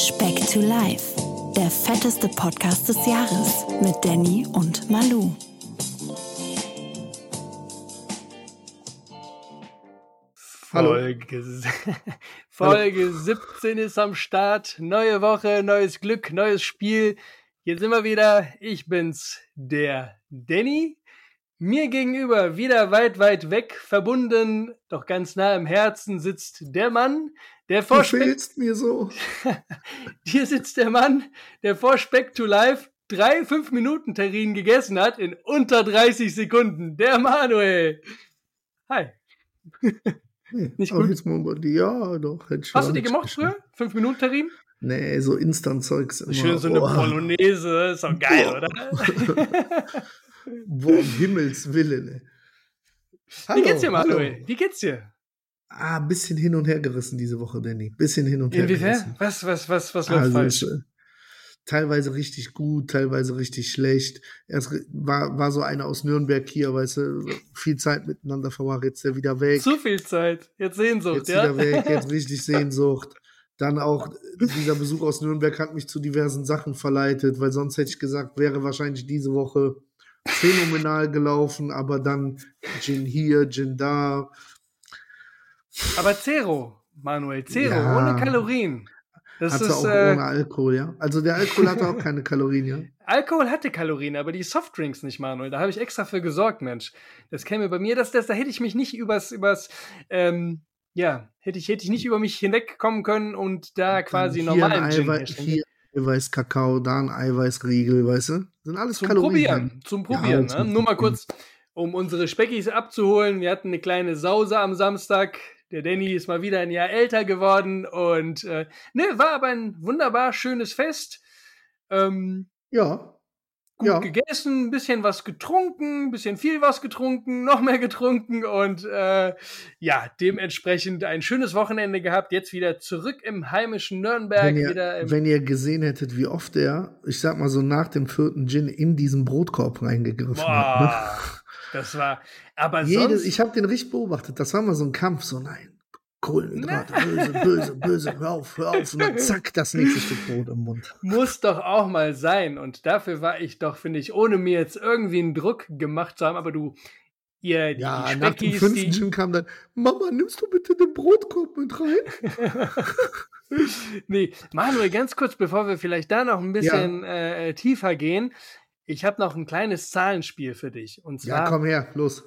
Speck to Life, der fetteste Podcast des Jahres mit Danny und Malu. Hallo. Folge, Folge 17 ist am Start. Neue Woche, neues Glück, neues Spiel. Hier sind wir wieder. Ich bin's, der Danny. Mir gegenüber, wieder weit, weit weg, verbunden, doch ganz nah im Herzen sitzt der Mann, der Du fehlst mir so. Hier sitzt der Mann, der vor Speck to Life drei 5-Minuten-Terrinen gegessen hat in unter 30 Sekunden. Der Manuel. Hi. Nee, Nicht gut? jetzt mal ja, doch. hätte ich Hast du die gemocht früher? 5-Minuten-Terrinen? Nee, so Instant-Zeugs. Schön so eine Boah. Polonaise, ist doch geil, Boah. oder? Boah, um Himmels Willen, ey. Wie geht's dir, hallo. Manuel? Wie geht's dir? Ah, ein bisschen hin und her gerissen diese Woche, Danny. Bisschen hin und her Inwiefern? gerissen. Was, was, was, was läuft Also falsch? ist, äh, teilweise richtig gut, teilweise richtig schlecht. Erst war, war so einer aus Nürnberg hier, weißt du, viel Zeit miteinander verbracht, jetzt der wieder weg. Zu viel Zeit. Jetzt Sehnsucht, jetzt ja? wieder weg, jetzt richtig Sehnsucht. Dann auch dieser Besuch aus Nürnberg hat mich zu diversen Sachen verleitet, weil sonst hätte ich gesagt, wäre wahrscheinlich diese Woche phänomenal gelaufen, aber dann Gin hier, Gin da. Aber Zero, Manuel, Zero, Ja. ohne Kalorien. Das Hatte ist, auch äh, ohne Alkohol, ja. Also der Alkohol hatte auch keine Kalorien, ja. Alkohol hatte Kalorien, aber die Softdrinks nicht, Manuel. Da habe ich extra für gesorgt, Mensch. Das käme bei mir, das, das, da hätte ich mich nicht übers, übers, ähm, ja, hätte ich, hätte ich nicht über mich hinwegkommen können und da quasi normalen ein Gin Eiweiß, herstellen. hier Eiweiß Kakao, da ein Eiweißriegel, weißt du? Sind alles Zum Kalorien. Probieren, zum Ja, Probieren. zum ne? Nur mal kurz, um unsere Speckis abzuholen. Wir hatten eine kleine Sause am Samstag. Der Danny ist mal wieder ein Jahr älter geworden und äh, ne, war aber ein wunderbar schönes Fest. Ähm, Ja, gut Ja. gegessen, ein bisschen was getrunken, ein bisschen viel was getrunken, noch mehr getrunken und äh, ja, dementsprechend ein schönes Wochenende gehabt. Jetzt wieder zurück im heimischen Nürnberg. wenn ihr, wenn ihr gesehen hättet, wie oft er, ich sag mal so nach dem vierten Gin in diesen Brotkorb reingegriffen hat. Ne? Das war. Aber Jede, sonst, ich habe den richtig beobachtet. Das war mal so ein Kampf, so nein. Kohlenhydrate, böse, böse, böse, hör auf, hör auf. Und dann zack, das nächste Stück Brot im Mund. muss doch auch mal sein. Und dafür war ich doch, finde ich, ohne mir jetzt irgendwie einen Druck gemacht zu haben, aber du, ihr, die Ja, nach dem fünften die, Gin kam dann, Mama, nimmst du bitte den Brotkorb mit rein? nee, Manuel, ganz kurz, bevor wir vielleicht da noch ein bisschen äh, tiefer gehen. Ich habe noch ein kleines Zahlenspiel für dich. Und Ja, zwar komm her, los.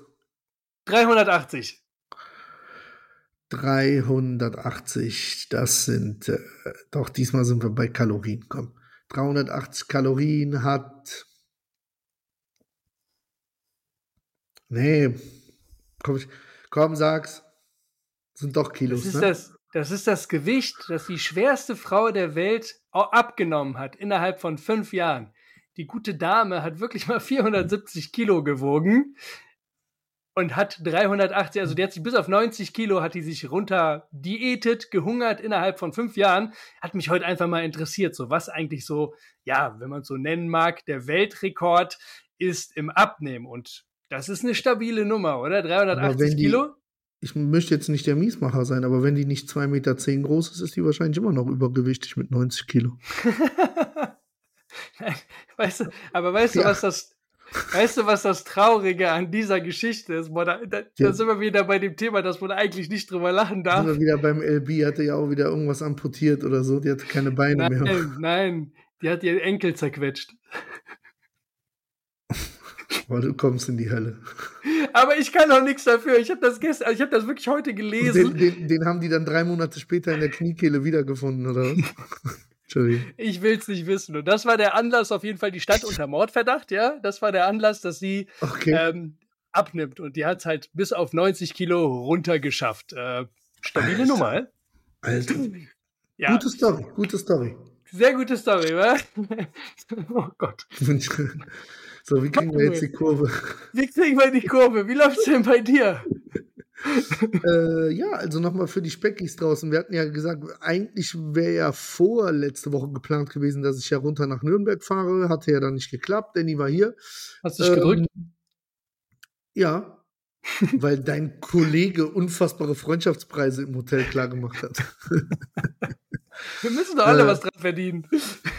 380. 380, das sind, äh, doch diesmal sind wir bei Kalorien, komm. 380 Kalorien hat. Nee, komm, komm sag's. Sind doch Kilos, Das ist ne? das, das ist das Gewicht, das die schwerste Frau der Welt au- abgenommen hat innerhalb von fünf Jahren. Die gute Dame hat wirklich mal 470 Kilo gewogen und hat 380, also die hat sich bis auf 90 Kilo hat die sich runter diätet, gehungert innerhalb von fünf Jahren. Hat mich heute einfach mal interessiert, so was eigentlich so, ja, wenn man es so nennen mag, der Weltrekord ist im Abnehmen und das ist eine stabile Nummer, oder? 380 wenn die- Kilo? Ich möchte jetzt nicht der Miesmacher sein, aber wenn die nicht 2,10 Meter zehn groß ist, ist die wahrscheinlich immer noch übergewichtig mit 90 Kilo. Nein, weißt du, aber weißt du, Ja. was das, weißt du, was das Traurige an dieser Geschichte ist? Boah, da, da, da Ja. sind wir wieder bei dem Thema, dass man eigentlich nicht drüber lachen Da darf. sind wir wieder beim LB, hatte ja auch wieder irgendwas amputiert oder so, die hatte keine Beine mehr. Nein, nein, die hat ihren Enkel zerquetscht. Boah, du kommst in die Hölle. Aber ich kann auch nichts dafür. Ich habe das gestern, ich habe das wirklich heute Den, gelesen. den, den haben die dann drei Monate später in der Kniekehle wiedergefunden, oder was? Ich will's nicht wissen. Und das war der Anlass, auf jeden Fall, die stand unter Mordverdacht, ja. Das war der Anlass, dass sie Okay. ähm, abnimmt. Und die hat's halt bis auf 90 Kilo runtergeschafft. Äh, stabile Alter. Nummer? Alter. Ja. Gute Story, gute Story. Sehr gute Story, wa? oh Gott. So, wie kriegen wir jetzt die Kurve? Wie kriegen wir die Kurve? Wie läuft's denn bei dir? äh, ja, also nochmal für die Speckis draußen. Wir hatten ja gesagt, eigentlich wäre ja vor letzte Woche geplant gewesen, dass ich ja runter nach Nürnberg fahre. Hatte ja dann nicht geklappt. Danny war hier. Hast du dich gedrückt? Ähm, Ja, weil dein Kollege unfassbare Freundschaftspreise im Hotel klar gemacht hat. Wir müssen doch alle äh, was dran verdienen.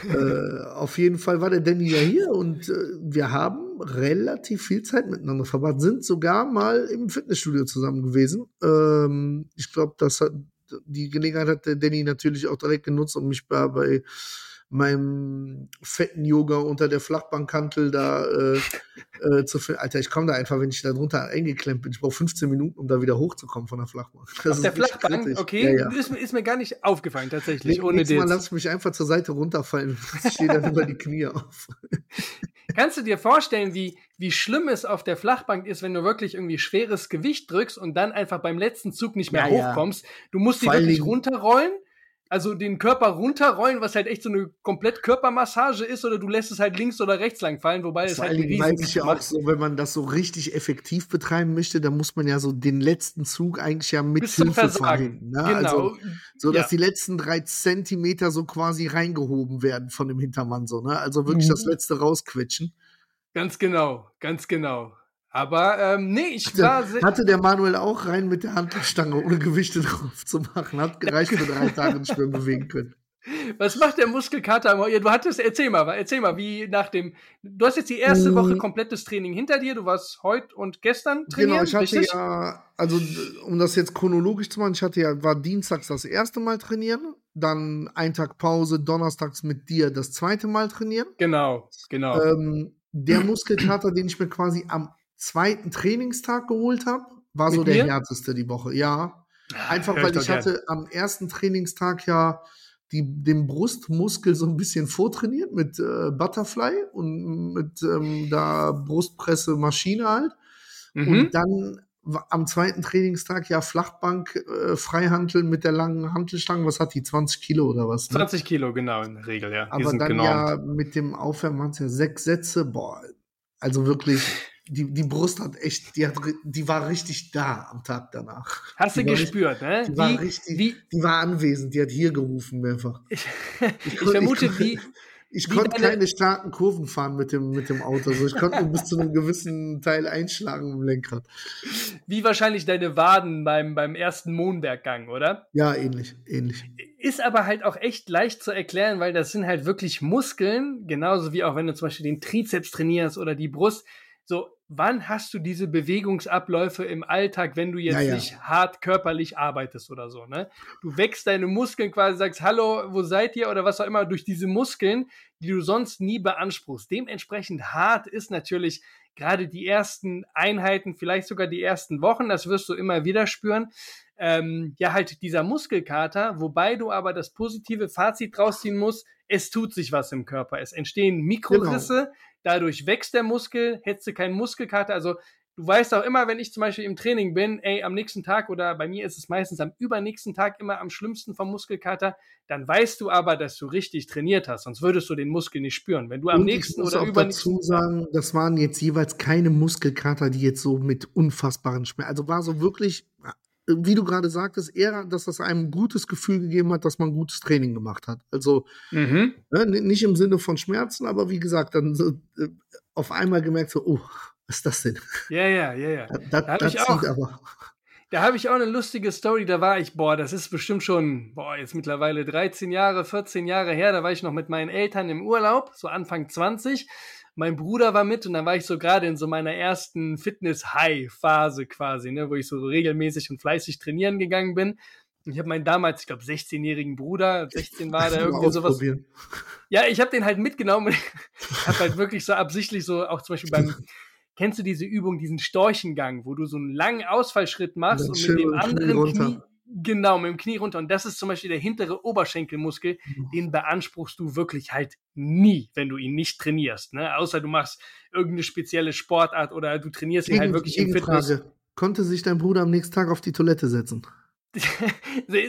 Äh, auf jeden Fall war der Danny ja hier und äh, wir haben relativ viel Zeit miteinander verbracht, sind sogar mal im Fitnessstudio zusammen gewesen. Ähm, ich glaube, das hat die Gelegenheit hat der Danny natürlich auch direkt genutzt, um mich bei, bei meinem fetten Yoga unter der Flachbankkantel da äh, äh, zu finden. Alter, ich komme da einfach, wenn ich da drunter eingeklemmt bin. Ich brauche 15 Minuten, um da wieder hochzukommen von der Flachbank. Das Auf der Flachbank? Kritisch. Okay, ja, ja. Ist, ist, mir gar nicht aufgefallen, tatsächlich. Nee, ohne Mal lass ich mich einfach zur Seite runterfallen. Ich stehe dann über die Knie auf. Kannst du dir vorstellen, wie, wie schlimm es auf der Flachbank ist, wenn du wirklich irgendwie schweres Gewicht drückst und dann einfach beim letzten Zug nicht mehr ja, hochkommst? Du musst die wirklich runterrollen also den Körper runterrollen, was halt echt so eine komplett Körpermassage ist, oder du lässt es halt links oder rechts lang fallen, wobei es halt riesig weiß ich ja auch so, wenn man das so richtig effektiv betreiben möchte, dann muss man ja so den letzten Zug eigentlich ja mit Bis Hilfe fahren. Ne? Genau. Also, so dass ja. die letzten drei Zentimeter so quasi reingehoben werden von dem Hintermann so, ne? Also wirklich mhm. das letzte rausquetschen. Ganz genau, ganz genau. Aber ähm, nee, ich hatte, war. Hatte der Manuel auch rein mit der Handstange, ohne Gewichte drauf zu machen. Hat gereicht für drei Tage nicht mehr bewegen können. Was macht der Muskelkater? Ja, du hattest, erzähl mal, erzähl mal, wie nach dem. Du hast jetzt die erste mm. Woche komplettes Training hinter dir. Du warst heute und gestern trainieren. Genau, ich hatte richtig? ja, also um das jetzt chronologisch zu machen, ich hatte ja, war dienstags das erste Mal trainieren, dann ein Tag Pause, donnerstags mit dir das zweite Mal trainieren. Genau, genau. Ähm, der Muskelkater, den ich mir quasi am zweiten Trainingstag geholt habe, war Mit so der mir? härteste die Woche. Ja. Ah, Einfach weil ich hatte gern. am ersten Trainingstag ja die, den Brustmuskel so ein bisschen vortrainiert mit äh, Butterfly und mit ähm, da Brustpresse Maschine halt. Mhm. Und dann am zweiten Trainingstag ja Flachbank, äh, Freihantel mit der langen Hantelstange. Was hat die? 20 Kilo oder was? Ne? 20 Kilo, genau, in der Regel, ja. Aber dann genormt. ja mit dem Aufwärmen waren es ja sechs Sätze. Boah, also wirklich die, die Brust hat echt, die, hat, die war richtig da am Tag danach. Hast die du gespürt, ne? Die wie, war richtig, wie, die war anwesend, die hat hier gerufen mehrfach. Ich, ich, ich vermute, ich, wie. Ich konnte keine starken Kurven fahren mit dem, mit dem Auto. Also ich konnte nur bis zu einem gewissen Teil einschlagen im Lenkrad. Wie wahrscheinlich deine Waden beim, beim ersten Mohnberggang, oder? Ja, ähnlich, ähnlich. Ist aber halt auch echt leicht zu erklären, weil das sind halt wirklich Muskeln, genauso wie auch wenn du zum Beispiel den Trizeps trainierst oder die Brust. So, wann hast du diese Bewegungsabläufe im Alltag, wenn du jetzt ja, ja. nicht hart körperlich arbeitest oder so, ne? Du wächst deine Muskeln quasi, sagst, hallo, wo seid ihr oder was auch immer, durch diese Muskeln, die du sonst nie beanspruchst. Dementsprechend hart ist natürlich gerade die ersten Einheiten, vielleicht sogar die ersten Wochen, das wirst du immer wieder spüren. Ähm, ja, halt dieser Muskelkater, wobei du aber das positive Fazit draus ziehen musst, es tut sich was im Körper. Es entstehen Mikrorisse, genau dadurch wächst der Muskel, hättest du keinen Muskelkater. Also du weißt auch immer, wenn ich zum Beispiel im Training bin, ey, am nächsten Tag oder bei mir ist es meistens am übernächsten Tag immer am schlimmsten vom Muskelkater, dann weißt du aber, dass du richtig trainiert hast, sonst würdest du den Muskel nicht spüren. Wenn du am Und nächsten ich muss oder auch übernächsten dazu sagen, das waren jetzt jeweils keine Muskelkater, die jetzt so mit unfassbaren Schmerzen, also war so wirklich wie du gerade sagtest, eher, dass das einem ein gutes Gefühl gegeben hat, dass man gutes Training gemacht hat. Also mhm. ne, nicht im Sinne von Schmerzen, aber wie gesagt, dann so, äh, auf einmal gemerkt so, oh, was ist das denn? Ja, ja, ja, ja. Das, da das ich auch. Da habe ich auch eine lustige Story. Da war ich, boah, das ist bestimmt schon, boah, jetzt mittlerweile 13 Jahre, 14 Jahre her. Da war ich noch mit meinen Eltern im Urlaub, so Anfang 20 mein Bruder war mit und dann war ich so gerade in so meiner ersten Fitness-High-Phase quasi, ne, wo ich so regelmäßig und fleißig trainieren gegangen bin. Ich habe meinen damals, ich glaube, 16-jährigen Bruder, 16 war der irgendwie sowas. Ja, ich habe den halt mitgenommen und habe halt wirklich so absichtlich so, auch zum Beispiel beim, kennst du diese Übung, diesen Storchengang, wo du so einen langen Ausfallschritt machst und mit dem anderen Knie, Genau, mit dem Knie runter. Und das ist zum Beispiel der hintere Oberschenkelmuskel. Mhm. Den beanspruchst du wirklich halt nie, wenn du ihn nicht trainierst. Ne? Außer du machst irgendeine spezielle Sportart oder du trainierst ihn halt wirklich im Fitness. Konnte sich dein Bruder am nächsten Tag auf die Toilette setzen?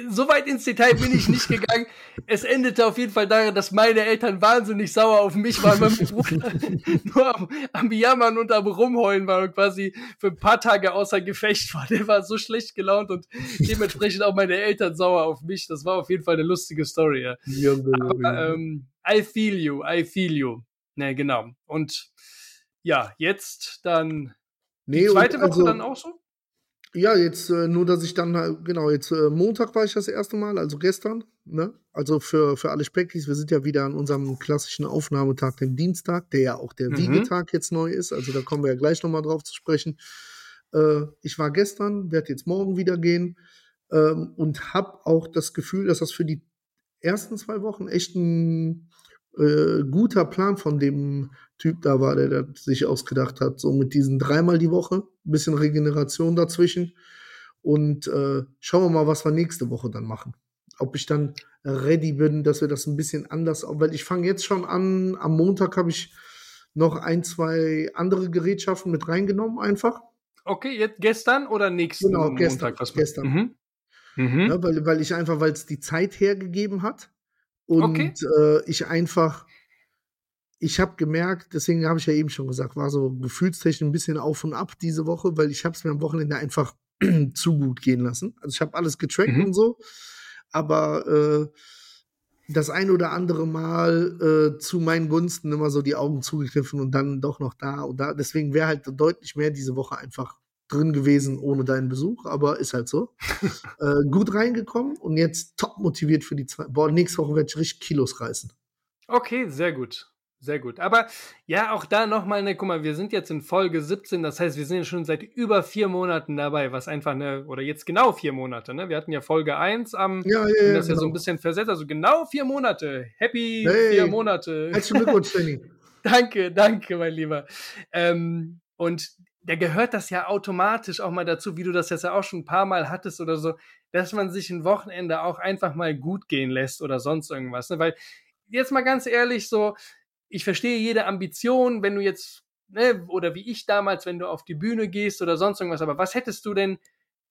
So weit ins Detail bin ich nicht gegangen. Es endete auf jeden Fall darin, dass meine Eltern wahnsinnig sauer auf mich waren, weil mein Bruder nur am, am Jammern und am Rumheulen war und quasi für ein paar Tage außer Gefecht war. Der war so schlecht gelaunt und dementsprechend auch meine Eltern sauer auf mich. Das war auf jeden Fall eine lustige Story. Ja. Aber, ähm, I feel you, I feel you. Ne, genau. Und ja, jetzt dann nee, die zweite Woche also, dann auch so? Ja, jetzt äh, nur, dass ich dann, äh, genau, jetzt äh, Montag war ich das erste Mal, also gestern. Ne? Also für, für alle Speckis, wir sind ja wieder an unserem klassischen Aufnahmetag, dem Dienstag, der ja auch der Mhm. Wiegetag jetzt neu ist. Also da kommen wir ja gleich nochmal drauf zu sprechen. Äh, ich war gestern, werde jetzt morgen wieder gehen ähm, und habe auch das Gefühl, dass das für die ersten zwei Wochen echt ein äh, guter Plan von dem Typ da war, der das sich ausgedacht hat. So mit diesen dreimal die Woche, ein bisschen Regeneration dazwischen. Und äh, schauen wir mal, was wir nächste Woche dann machen. Ob ich dann ready bin, dass wir das ein bisschen anders, weil ich fange jetzt schon an, am Montag habe ich noch ein, zwei andere Gerätschaften mit reingenommen, einfach. Okay, jetzt gestern oder nächsten Genau, Montag? gestern, Was gestern. Mhm. Mhm. Ja, weil, weil ich einfach, weil es die Zeit hergegeben hat. Und Okay. äh, ich einfach, ich habe gemerkt, deswegen habe ich ja eben schon gesagt, war so gefühlstechnisch ein bisschen auf und ab diese Woche, weil ich habe es mir am Wochenende einfach zu gut gehen lassen. Also ich habe alles getrackt Mhm. und so, aber äh, das ein oder andere Mal äh, zu meinen Gunsten immer so die Augen zugekniffen und dann doch noch da und da. Deswegen wäre halt deutlich mehr diese Woche einfach drin gewesen ohne deinen Besuch, aber ist halt so. äh, gut reingekommen und jetzt top motiviert für die zwei. Boah, nächste Woche werde ich richtig Kilos reißen. Okay, sehr gut. Sehr gut. Aber ja, auch da nochmal eine, guck mal, wir sind jetzt in Folge 17, das heißt, wir sind ja schon seit über vier Monaten dabei, was einfach eine, oder jetzt genau vier Monate, ne? Wir hatten ja Folge 1 am, Ja, ja, ja. das ja so ein genau. bisschen versetzt, also genau vier Monate. Happy Hey. vier Monate. Herzlichen Glückwunsch, Danny. Danke, danke, mein Lieber. Ähm, und da gehört das ja automatisch auch mal dazu, wie du das jetzt ja auch schon ein paar Mal hattest oder so, dass man sich ein Wochenende auch einfach mal gut gehen lässt oder sonst irgendwas. Ne? Weil jetzt mal ganz ehrlich, so, ich verstehe jede Ambition, wenn du jetzt, ne, oder wie ich damals, wenn du auf die Bühne gehst oder sonst irgendwas, aber was hättest du denn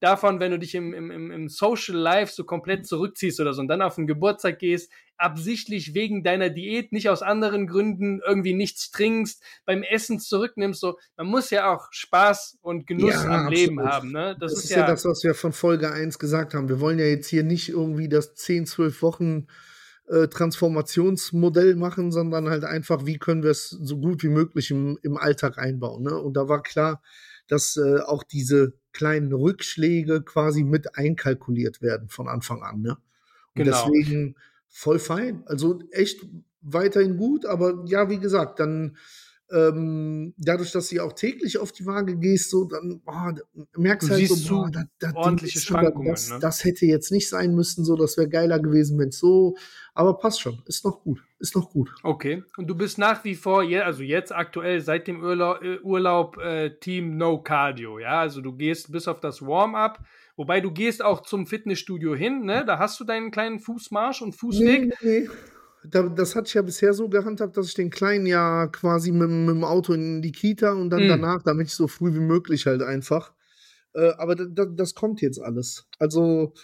davon, wenn du dich im, im, im, Social Life so komplett zurückziehst oder so und dann auf den Geburtstag gehst, absichtlich wegen deiner Diät, nicht aus anderen Gründen, irgendwie nichts trinkst, beim Essen zurücknimmst, so, man muss ja auch Spaß und Genuss Ja, am Leben absolut. haben, ne? Das, ist ja, das, was wir von Folge 1 gesagt haben. Wir wollen ja jetzt hier nicht irgendwie das 10, 12 Wochen äh, Transformationsmodell machen, sondern halt einfach, wie können wir es so gut wie möglich im, im Alltag einbauen. Ne? Und da war klar, dass äh, auch diese kleinen Rückschläge quasi mit einkalkuliert werden von Anfang an. Ne? Und Genau. deswegen voll fein. Also echt weiterhin gut, aber ja, wie gesagt, dann ähm, dadurch, dass du ja auch täglich auf die Waage gehst, so dann da merkst Du halt so, boah, das Ding ordentliche Schwankungen, Das, ne? das hätte jetzt nicht sein müssen, so das wäre geiler gewesen, wenn es so. Aber passt schon, ist noch gut, ist noch gut. Okay. Und du bist nach wie vor, also jetzt aktuell seit dem Urlaub, äh, Urlaub äh, Team No Cardio, ja? Also du gehst bis auf das Warm-up, wobei du gehst auch zum Fitnessstudio hin, ne? Da hast du deinen kleinen Fußmarsch und Fußweg. Nee, nee. Da, das hatte ich ja bisher so gehandhabt, dass ich den Kleinen ja quasi mit, mit dem Auto in die Kita und dann Mm. danach, damit ich so früh wie möglich halt einfach. Äh, aber da, da, das kommt jetzt alles. Also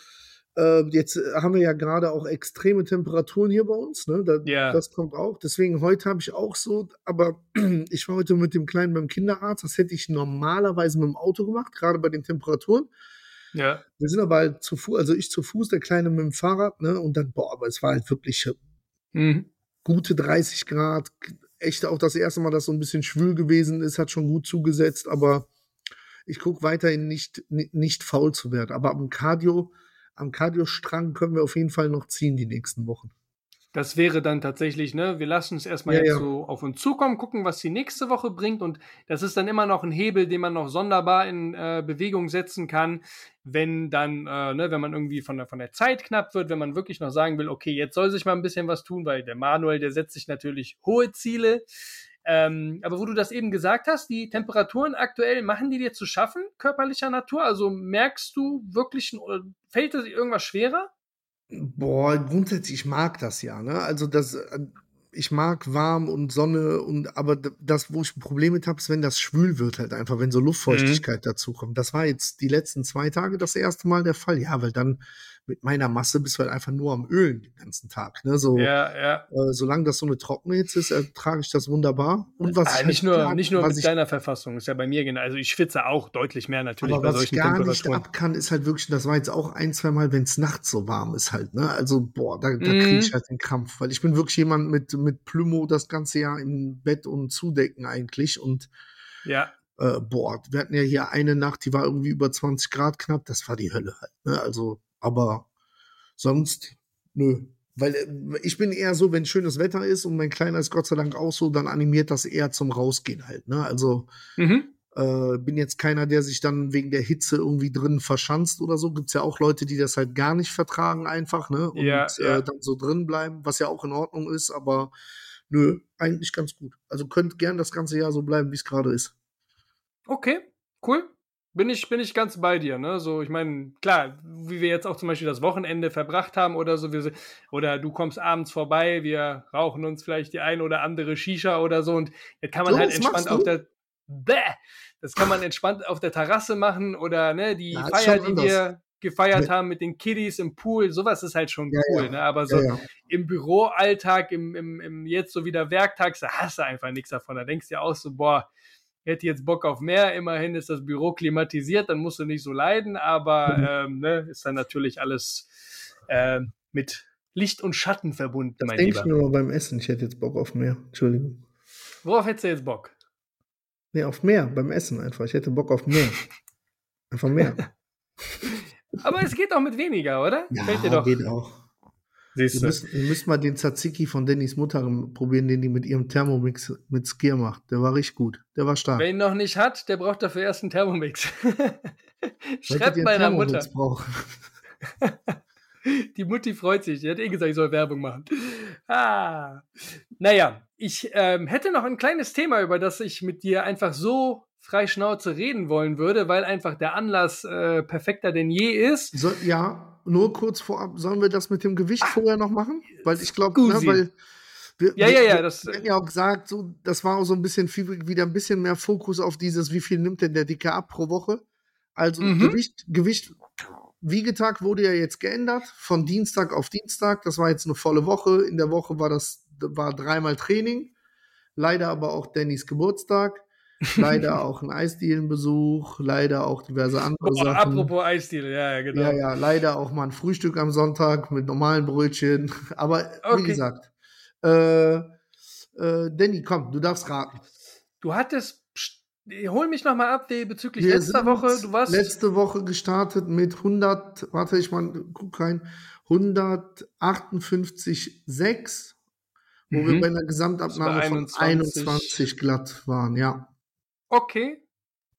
äh, jetzt haben wir ja gerade auch extreme Temperaturen hier bei uns. Ne? Da, Ja. Das kommt auch. Deswegen heute habe ich auch so, aber ich war heute mit dem Kleinen beim Kinderarzt. Das hätte ich normalerweise mit dem Auto gemacht, gerade bei den Temperaturen. Ja. Wir sind aber halt zu Fuß, also ich zu Fuß, der Kleine mit dem Fahrrad, ne? Und dann, boah, aber es war halt wirklich Mhm. gute 30 Grad. Echt auch das erste Mal, dass so ein bisschen schwül gewesen ist, hat schon gut zugesetzt, aber ich gucke weiterhin nicht, ni- nicht faul zu werden. Aber am Cardio, am Cardio-Strang können wir auf jeden Fall noch ziehen die nächsten Wochen. Das wäre dann tatsächlich, ne, wir lassen es erstmal Ja, jetzt ja. so auf uns zukommen, gucken, was die nächste Woche bringt. Und das ist dann immer noch ein Hebel, den man noch sonderbar in äh, Bewegung setzen kann, wenn dann, äh, ne, wenn man irgendwie von der, von der Zeit knapp wird, wenn man wirklich noch sagen will, okay, jetzt soll sich mal ein bisschen was tun, weil der Manuel, der setzt sich natürlich hohe Ziele. Ähm, aber wo du das eben gesagt hast, die Temperaturen aktuell, machen die dir zu schaffen, körperlicher Natur? Also merkst du wirklich, oder fällt dir irgendwas schwerer? Boah, grundsätzlich, ich mag das ja, ne? Also das, äh, ich mag warm und Sonne und aber das, wo ich ein Problem mit habe, ist, wenn das schwül wird halt einfach, wenn so Luftfeuchtigkeit dazu kommt. Das war jetzt die letzten zwei Tage das erste Mal der Fall, ja, weil dann mit meiner Masse bist du halt einfach nur am Ölen den ganzen Tag, ne? So, Ja, ja. äh, solange das so eine trockene Hitze ist, ertrage ich das wunderbar. Und was Ah, ich nicht halt nur, gar- nicht nur was mit ich, deiner Verfassung, ist ja bei mir genau. Also ich schwitze auch deutlich mehr natürlich aber was ich gar nicht ab kann, ist halt wirklich, das war jetzt auch ein, zwei Mal, wenn es nachts so warm ist halt, ne? Also, boah, da, da kriege ich Mhm. halt den Krampf, weil ich bin wirklich jemand mit, mit Plümo das ganze Jahr im Bett und Zudecken eigentlich und Ja, Äh, boah, wir hatten ja hier eine Nacht, die war irgendwie über 20 Grad knapp, das war die Hölle halt. Ne? Also, aber sonst, nö. Weil äh, ich bin eher so, wenn schönes Wetter ist und mein Kleiner ist Gott sei Dank auch so, dann animiert das eher zum Rausgehen halt. Ne? Also Mhm. äh, bin jetzt keiner, der sich dann wegen der Hitze irgendwie drin verschanzt oder so. Gibt's ja auch Leute, die das halt gar nicht vertragen einfach, ne? Und Ja, ja. Äh, dann so drin bleiben, was ja auch in Ordnung ist, aber nö, eigentlich ganz gut. Also könnt gern das ganze Jahr so bleiben, wie es gerade ist. Okay, cool. Bin ich, bin ich ganz bei dir, ne? So, ich meine, klar, wie wir jetzt auch zum Beispiel das Wochenende verbracht haben oder so, wir, oder du kommst abends vorbei, wir rauchen uns vielleicht die ein oder andere Shisha oder so und jetzt kann man So, halt entspannt auf der Bäh! Das kann man entspannt auf der Terrasse machen oder ne, die ist Feier, die anders. wir gefeiert haben mit den Kiddies im Pool, sowas ist halt schon Ja, cool, ja. ne? Aber so Ja, im Büroalltag, im, im, im jetzt so wieder Werktags, da hast du einfach nichts davon. Da denkst du ja auch so, boah, hätte jetzt Bock auf mehr, immerhin ist das Büro klimatisiert, dann musst du nicht so leiden, aber Mhm. ähm, ne, ist dann natürlich alles ähm, mit Licht und Schatten verbunden, Das mein denke Lieber. ich mal beim Essen. Ich hätte jetzt Bock auf mehr. Entschuldigung. Worauf hättest du jetzt Bock? Nee, auf mehr beim Essen einfach. Ich hätte Bock auf mehr. Einfach mehr. Aber es geht auch mit weniger, oder? Fällt dir doch. geht auch. Siehst du. müsst, ihr müsst mal den Tzatziki von Dannys Mutter probieren, den die mit ihrem Thermomix mit Skier macht. Der war richtig gut. Der war stark. Wer ihn noch nicht hat, der braucht dafür erst einen Thermomix. Schreibt meiner Mutter. Die Mutti freut sich. Die hat eh gesagt, ich soll Werbung machen. Ah. Naja, ich ähm, hätte noch ein kleines Thema, über das ich mit dir einfach so frei Schnauze reden wollen würde, weil einfach der Anlass äh, perfekter denn je ist. So, ja, nur kurz vorab, sollen wir das mit dem Gewicht vorher noch machen? Weil ich glaube, ne, weil wir, Ja, ja, ja, das- wir haben ja auch gesagt, so, das war auch so ein bisschen viel, wieder ein bisschen mehr Fokus auf dieses, wie viel nimmt denn der Dicke ab pro Woche? Also Mhm. Gewicht, Gewicht, Wiegetag wurde ja jetzt geändert von Dienstag auf Dienstag. Das war jetzt eine volle Woche. In der Woche war das war dreimal Training. Leider aber auch Dannys Geburtstag. Leider auch ein Eisdielenbesuch. Leider auch diverse andere Boah, Sachen. apropos Eisdiele, ja, ja, genau. Ja, ja, leider auch mal ein Frühstück am Sonntag mit normalen Brötchen. Aber Okay. wie gesagt, äh, äh, Danny, komm, du darfst raten. Du hattest, hol mich noch mal ab wie bezüglich Wir letzter Woche. Du warst letzte Woche gestartet mit 100, warte, ich mal, guck rein, 158,6, wo wir Mhm. bei einer Gesamtabnahme Das war von 21. 21 glatt waren, ja. Okay.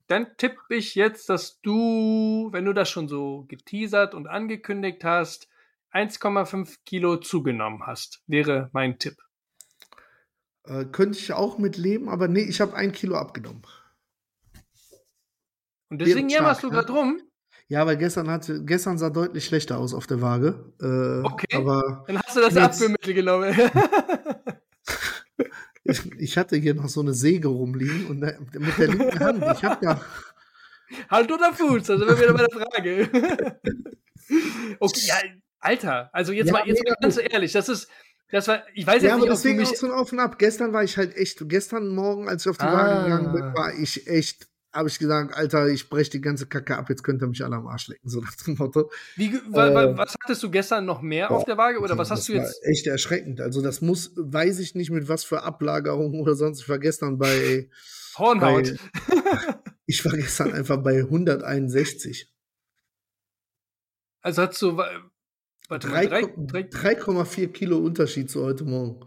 Dann tippe ich jetzt, dass du, wenn du das schon so geteasert und angekündigt hast, 1,5 Kilo zugenommen hast. Wäre mein Tipp. Äh, könnte ich auch mit leben, aber nee, ich habe ein Kilo abgenommen. Und deswegen jammerst du ne? gerade rum. Ja, weil gestern hatte, gestern sah deutlich schlechter aus auf der Waage. Äh, Okay. Aber Dann hast du das Abführmittel genommen. ich, ich hatte hier noch so eine Säge rumliegen und da- mit der linken Hand. Ich habe ja. Hand oder Fuß? Da sind wir wieder bei der Frage. okay, ja, Alter, also jetzt Ja, mal, jetzt mal ganz ehrlich, das ist, das war, ich weiß jetzt Ja, aber nicht, ob du deswegen auch so ein Auf und Ab. Gestern war ich halt echt, gestern Morgen, als ich auf die Ah. Waage gegangen bin, war ich echt, habe ich gesagt, Alter, ich breche die ganze Kacke ab, jetzt könnt ihr mich alle am Arsch lecken, so nach dem Motto. wie, wa, äh, was hattest du gestern noch mehr boah, auf der Waage oder was das hast du jetzt? Echt erschreckend. Also das muss, weiß ich nicht mit was für Ablagerung oder sonst. Ich war gestern bei, Hornhaut. ich war gestern einfach bei 161. Also hast du, wa- warte mal, drei, drei, 3,4 Kilo Unterschied zu heute Morgen.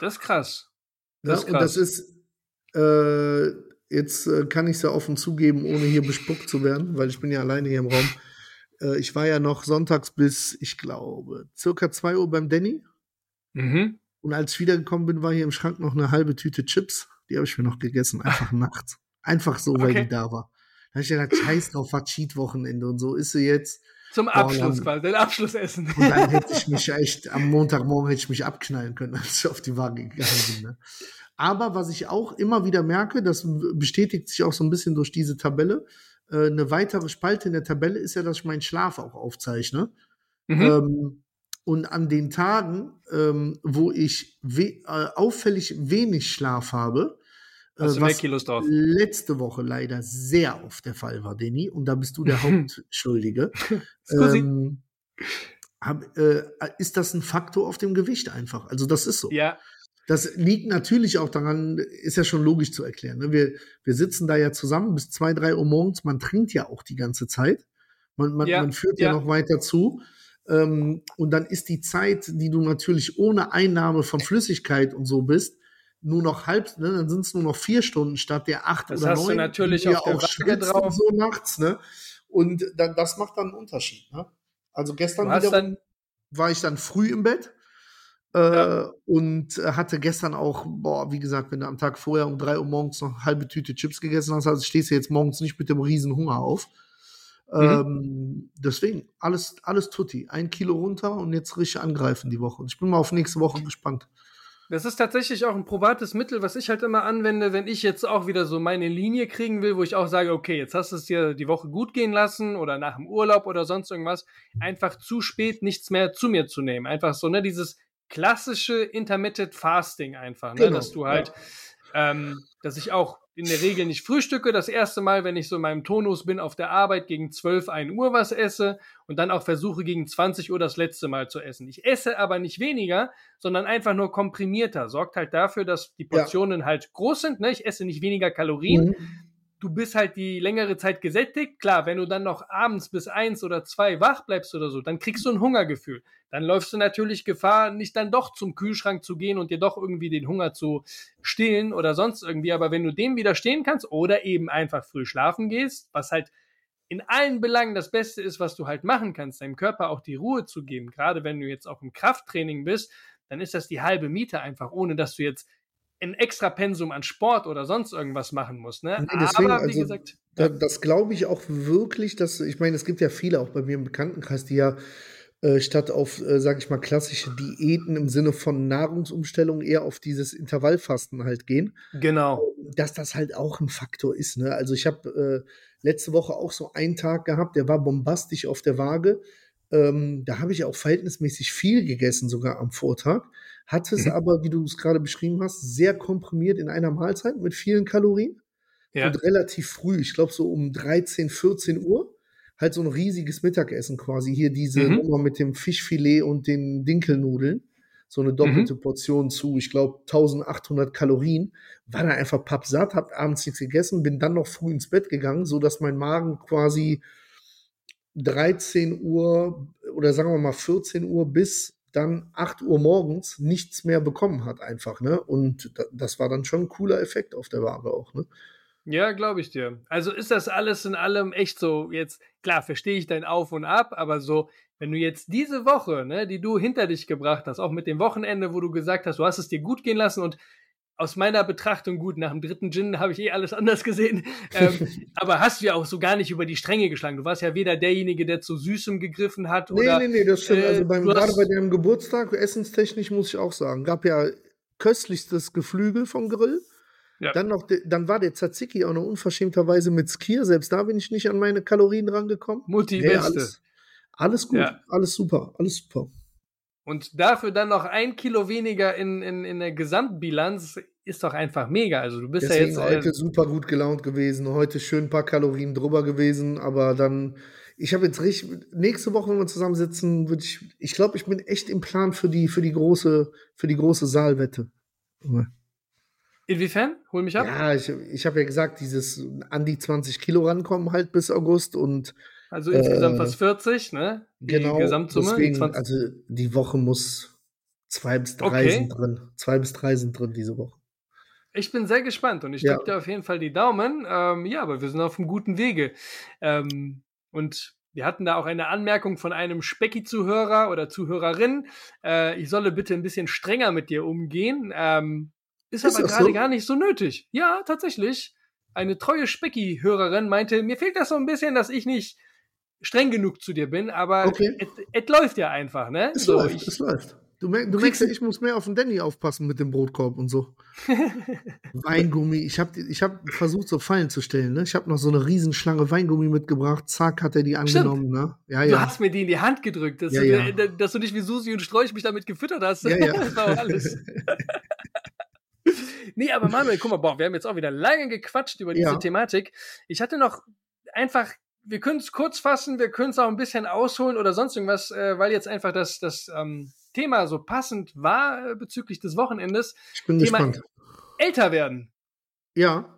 das ist krass. Ja, Das ist und das krass. ist, äh, jetzt äh, kann ich es ja offen zugeben, ohne hier bespuckt zu werden, weil ich bin ja alleine hier im Raum. Äh, ich war ja noch sonntags bis, ich glaube, circa 2 Uhr beim Danny. Mhm. Und als ich wiedergekommen bin, war hier im Schrank noch eine halbe Tüte Chips. Die habe ich mir noch gegessen, einfach nachts. Einfach so, weil Okay. die da war. Da habe ich gedacht, scheiß drauf, war Cheat-Wochenende und so ist sie jetzt. Zum Abschluss dann- quasi, den Abschlussessen. Und dann hätte ich mich echt, am Montagmorgen hätte ich mich abknallen können, als ich auf die Waage gegangen bin. Ne? Aber was ich auch immer wieder merke, das bestätigt sich auch so ein bisschen durch diese Tabelle. Äh, eine weitere Spalte in der Tabelle ist ja, dass ich meinen Schlaf auch aufzeichne. Mhm. Ähm, und an den Tagen, ähm, wo ich we äh, auffällig wenig Schlaf habe, äh, Hast du was Kilos drauf? letzte Woche leider sehr oft der Fall war, Denny, und da bist du der Hauptschuldige, ähm, hab, äh, ist das ein Faktor auf dem Gewicht einfach. Also das ist so. ja, Das liegt natürlich auch daran, ist ja schon logisch zu erklären. Ne? Wir, wir sitzen da ja zusammen bis zwei, drei Uhr morgens. Man trinkt ja auch die ganze Zeit. Man, man, ja, man führt ja, ja, noch weiter zu. Ähm, und dann ist die Zeit, die du natürlich ohne Einnahme von Flüssigkeit und so bist, nur noch halb, ne, dann sind es nur noch vier Stunden statt der acht das oder hast neun. Du natürlich auf der Waage drauf. so nachts, ne? Und dann, das macht dann einen Unterschied, ne? Also gestern wieder war ich dann früh im Bett ja. und hatte gestern auch, boah, wie gesagt, wenn du am Tag vorher um drei Uhr morgens noch eine halbe Tüte Chips gegessen hast, also stehst du jetzt morgens nicht mit dem riesen Hunger auf. Mhm. Ähm, deswegen, alles, alles tutti. Ein Kilo runter und jetzt richtig angreifen die Woche. Und ich bin mal auf nächste Woche gespannt. Das ist tatsächlich auch ein probates Mittel, was ich halt immer anwende, wenn ich jetzt auch wieder so meine Linie kriegen will, wo ich auch sage, okay, jetzt hast du es dir die Woche gut gehen lassen oder nach dem Urlaub oder sonst irgendwas, einfach zu spät nichts mehr zu mir zu nehmen. Einfach so, ne, dieses klassische Intermittent Fasting einfach, ne, genau, dass du halt, ja. ähm, dass ich auch in der Regel nicht frühstücke. Das erste Mal, wenn ich so in meinem Tonus bin auf der Arbeit, gegen 12, 1 Uhr was esse und dann auch versuche, gegen 20 Uhr das letzte Mal zu essen. Ich esse aber nicht weniger, sondern einfach nur komprimierter. Sorgt halt dafür, dass die Portionen ja. halt groß sind. Ne? Ich esse nicht weniger Kalorien. Mhm du bist halt die längere Zeit gesättigt. Klar, wenn du dann noch abends bis eins oder zwei wach bleibst oder so, dann kriegst du ein Hungergefühl. Dann läufst du natürlich Gefahr, nicht dann doch zum Kühlschrank zu gehen und dir doch irgendwie den Hunger zu stillen oder sonst irgendwie. Aber wenn du dem widerstehen kannst oder eben einfach früh schlafen gehst, was halt in allen Belangen das Beste ist, was du halt machen kannst, deinem Körper auch die Ruhe zu geben. Gerade wenn du jetzt auch im Krafttraining bist, dann ist das die halbe Miete einfach, ohne dass du jetzt ein extra Pensum an Sport oder sonst irgendwas machen muss. Ne? Deswegen, Aber wie also, gesagt. Da, das glaube ich auch wirklich, dass, ich meine, es gibt ja viele auch bei mir im Bekanntenkreis, die ja äh, statt auf, äh, sage ich mal, klassische Diäten im Sinne von Nahrungsumstellung eher auf dieses Intervallfasten halt gehen. Genau. Dass das halt auch ein Faktor ist. Ne? Also ich habe äh, letzte Woche auch so einen Tag gehabt, der war bombastisch auf der Waage. Ähm, da habe ich auch verhältnismäßig viel gegessen, sogar am Vortag. Hat es mhm. aber, wie du es gerade beschrieben hast, sehr komprimiert in einer Mahlzeit mit vielen Kalorien. Ja. Und relativ früh, ich glaube so um 13, 14 Uhr, halt so ein riesiges Mittagessen quasi. Hier diese mhm. Nummer mit dem Fischfilet und den Dinkelnudeln. So eine doppelte mhm. Portion zu, ich glaube, 1800 Kalorien. War da einfach pappsatt, hab abends nichts gegessen, bin dann noch früh ins Bett gegangen, so dass mein Magen quasi 13 Uhr oder sagen wir mal 14 Uhr bis dann 8 Uhr morgens nichts mehr bekommen hat, einfach, ne? Und das war dann schon ein cooler Effekt auf der Waage auch, ne? Ja, glaube ich dir. Also ist das alles in allem echt so, jetzt, klar, verstehe ich dein Auf und Ab, aber so, wenn du jetzt diese Woche, ne, die du hinter dich gebracht hast, auch mit dem Wochenende, wo du gesagt hast, du hast es dir gut gehen lassen und aus meiner Betrachtung gut, nach dem dritten Gin habe ich eh alles anders gesehen. Ähm, aber hast du ja auch so gar nicht über die Stränge geschlagen. Du warst ja weder derjenige, der zu Süßem gegriffen hat. Nee, oder, nee, nee, das stimmt. also äh, beim, gerade bei deinem Geburtstag, essenstechnisch muss ich auch sagen, gab ja köstlichstes Geflügel vom Grill. Ja. Dann, noch, dann war der Tzatziki auch noch unverschämterweise mit Skier. Selbst da bin ich nicht an meine Kalorien rangekommen. Mutti nee, alles, alles gut, ja. alles super, alles super. Und dafür dann noch ein Kilo weniger in, in, in der Gesamtbilanz ist doch einfach mega. Also du bist Deswegen ja jetzt. heute äh, super gut gelaunt gewesen, heute schön ein paar Kalorien drüber gewesen, aber dann, ich habe jetzt richtig, nächste Woche, wenn wir zusammensitzen, würde ich, ich glaube, ich bin echt im Plan für die, für die große, für die große Saalwette. Inwiefern? Hol mich ab. Ja, ich, ich habe ja gesagt, dieses an die 20 Kilo rankommen halt bis August und also insgesamt äh, fast 40, ne? Genau. Gesamtsumme. Deswegen, also die Woche muss zwei bis drei okay. sind drin. Zwei bis drei sind drin diese Woche. Ich bin sehr gespannt und ich ja. drücke dir auf jeden Fall die Daumen. Ähm, ja, aber wir sind auf einem guten Wege. Ähm, und wir hatten da auch eine Anmerkung von einem Specki-Zuhörer oder Zuhörerin. Äh, ich solle bitte ein bisschen strenger mit dir umgehen. Ähm, ist, ist aber gerade so? gar nicht so nötig. Ja, tatsächlich. Eine treue Specki-Hörerin meinte, mir fehlt das so ein bisschen, dass ich nicht streng genug zu dir bin, aber okay. es läuft ja einfach, ne? Es so, läuft, es läuft. Du, merk, du merkst ja, ich muss mehr auf den Danny aufpassen mit dem Brotkorb und so. Weingummi. Ich habe ich hab versucht, so Fallen zu stellen. Ne? Ich habe noch so eine Riesenschlange Weingummi mitgebracht. Zack, hat er die angenommen. Ne? Ja, ja. Du hast mir die in die Hand gedrückt, dass, ja, du, ja. dass du nicht wie Susi und Sträuch mich damit gefüttert hast. Ja, ja. das war auch alles. nee, aber Manuel, guck mal, boah, wir haben jetzt auch wieder lange gequatscht über diese Thematik. Ich hatte noch einfach wir können es kurz fassen, wir können es auch ein bisschen ausholen oder sonst irgendwas, äh, weil jetzt einfach das, das ähm, Thema so passend war äh, bezüglich des Wochenendes. Ich bin Thema gespannt. älter werden. Ja.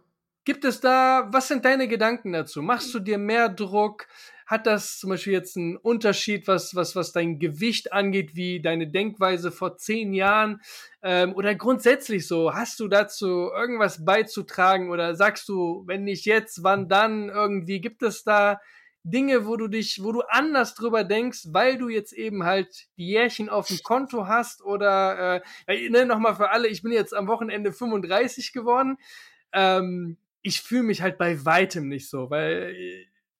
Gibt es da, was sind deine Gedanken dazu? Machst du dir mehr Druck? Hat das zum Beispiel jetzt einen Unterschied, was, was, was dein Gewicht angeht, wie deine Denkweise vor zehn Jahren? Ähm, oder grundsätzlich so, hast du dazu irgendwas beizutragen? Oder sagst du, wenn nicht jetzt, wann dann? Irgendwie gibt es da Dinge, wo du dich, wo du anders drüber denkst, weil du jetzt eben halt die Jährchen auf dem Konto hast oder äh, ne, nochmal für alle, ich bin jetzt am Wochenende 35 geworden. Ähm, ich fühle mich halt bei weitem nicht so, weil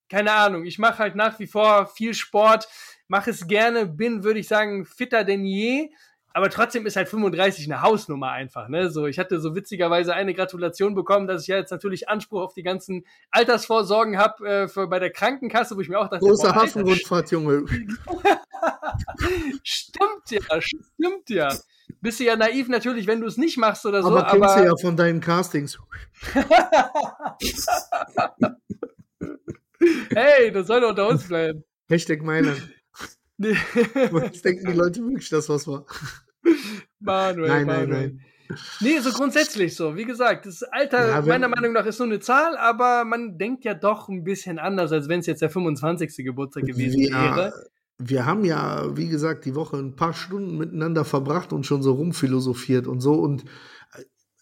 keine Ahnung, ich mache halt nach wie vor viel Sport, mache es gerne, bin, würde ich sagen, fitter denn je. Aber trotzdem ist halt 35 eine Hausnummer einfach, ne? So, ich hatte so witzigerweise eine Gratulation bekommen, dass ich ja jetzt natürlich Anspruch auf die ganzen Altersvorsorgen habe äh, für bei der Krankenkasse, wo ich mir auch dachte, Große Hafenrundfahrt, Junge. stimmt ja, stimmt ja. Bist du ja naiv natürlich, wenn du es nicht machst oder so. Aber kennst aber... du ja von deinen Castings. hey, das soll doch unter uns bleiben. Hashtag Mailand. Nee. Jetzt denken die Leute wirklich, dass was war. Manuel, nein, Manuel. nein, nein. Nee, so grundsätzlich so. Wie gesagt, das Alter ja, meiner Meinung nach ist nur eine Zahl, aber man denkt ja doch ein bisschen anders, als wenn es jetzt der 25. Geburtstag gewesen ja, wäre. Wir haben ja, wie gesagt, die Woche ein paar Stunden miteinander verbracht und schon so rumphilosophiert und so. Und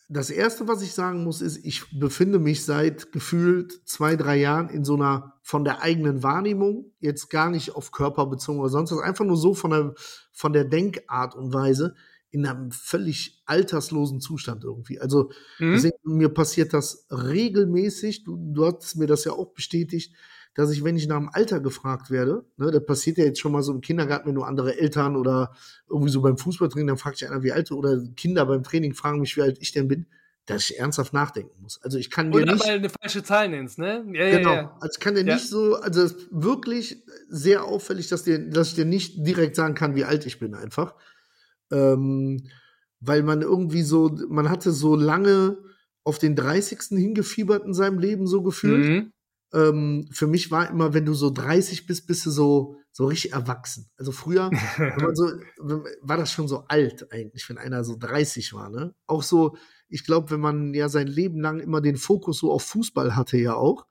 das Erste, was ich sagen muss, ist, ich befinde mich seit gefühlt zwei, drei Jahren in so einer von der eigenen Wahrnehmung, jetzt gar nicht auf Körper bezogen oder sonst was, einfach nur so von der, von der Denkart und Weise in einem völlig alterslosen Zustand irgendwie. Also mhm. deswegen, mir passiert das regelmäßig, du, du hast mir das ja auch bestätigt, dass ich, wenn ich nach dem Alter gefragt werde, ne, das passiert ja jetzt schon mal so im Kindergarten, wenn nur andere Eltern oder irgendwie so beim Fußballtraining, dann fragt sich einer, wie alt oder Kinder beim Training fragen mich, wie alt ich denn bin, dass ich ernsthaft nachdenken muss. Also ich kann dir Oder nicht. weil eine falsche Zahl nennst, ne? Ja, genau. Ja, ja. Also ich kann dir nicht so, also es ist wirklich sehr auffällig, dass, dir, dass ich dir nicht direkt sagen kann, wie alt ich bin einfach. Ähm, weil man irgendwie so, man hatte so lange auf den 30. hingefiebert in seinem Leben so gefühlt. Mhm ähm, für mich war immer, wenn du so 30 bist, bist du so, so richtig erwachsen. Also früher so, war das schon so alt eigentlich, wenn einer so 30 war. Ne? Auch so, ich glaube, wenn man ja sein Leben lang immer den Fokus so auf Fußball hatte, ja auch.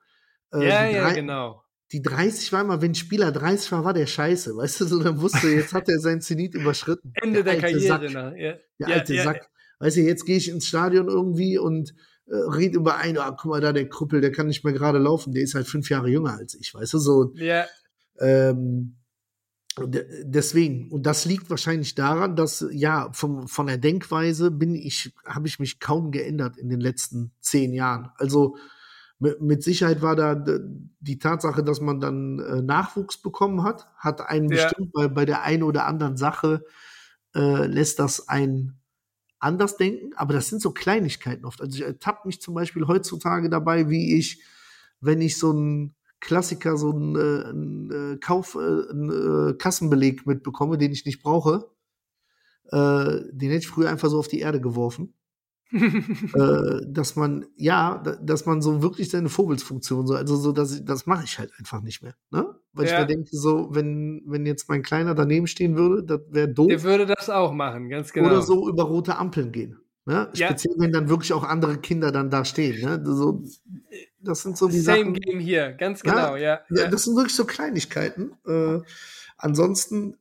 Äh, ja, ja, genau. Die 30 war immer, wenn ein Spieler 30 war, war der scheiße. Weißt du, so dann wusste, jetzt hat er seinen Zenit überschritten. Ende der, der Karriere, ne? Ja. Der ja, alte ja, Sack. Weißt du, jetzt gehe ich ins Stadion irgendwie und äh, red über einen, ah, guck mal da, der Krüppel, der kann nicht mehr gerade laufen, der ist halt fünf Jahre jünger als ich, weißt du, so. Ja. Ähm, deswegen, und das liegt wahrscheinlich daran, dass, ja, vom, von der Denkweise bin ich, habe ich mich kaum geändert in den letzten zehn Jahren. Also, mit Sicherheit war da die Tatsache, dass man dann äh, Nachwuchs bekommen hat, hat einen ja. bestimmt bei, bei der einen oder anderen Sache äh, lässt das einen anders denken, aber das sind so Kleinigkeiten oft. Also ich ertappe mich zum Beispiel heutzutage dabei, wie ich, wenn ich so einen Klassiker, so einen, äh, einen äh, Kauf, äh, einen, äh, Kassenbeleg mitbekomme, den ich nicht brauche, äh, den hätte ich früher einfach so auf die Erde geworfen. äh, dass man, ja, dass man so wirklich seine Vorbildsfunktion so, also so, dass ich, das mache ich halt einfach nicht mehr. Ne? Weil ja. ich mir denke, so, wenn, wenn jetzt mein Kleiner daneben stehen würde, das wäre doof. Der würde das auch machen, ganz genau. Oder so über rote Ampeln gehen. Ne? Ja. Speziell, wenn dann wirklich auch andere Kinder dann da stehen. Ne? So, das sind so die Same Sachen. Game hier, ganz genau, ja. ja. Das sind wirklich so Kleinigkeiten. Äh, ansonsten,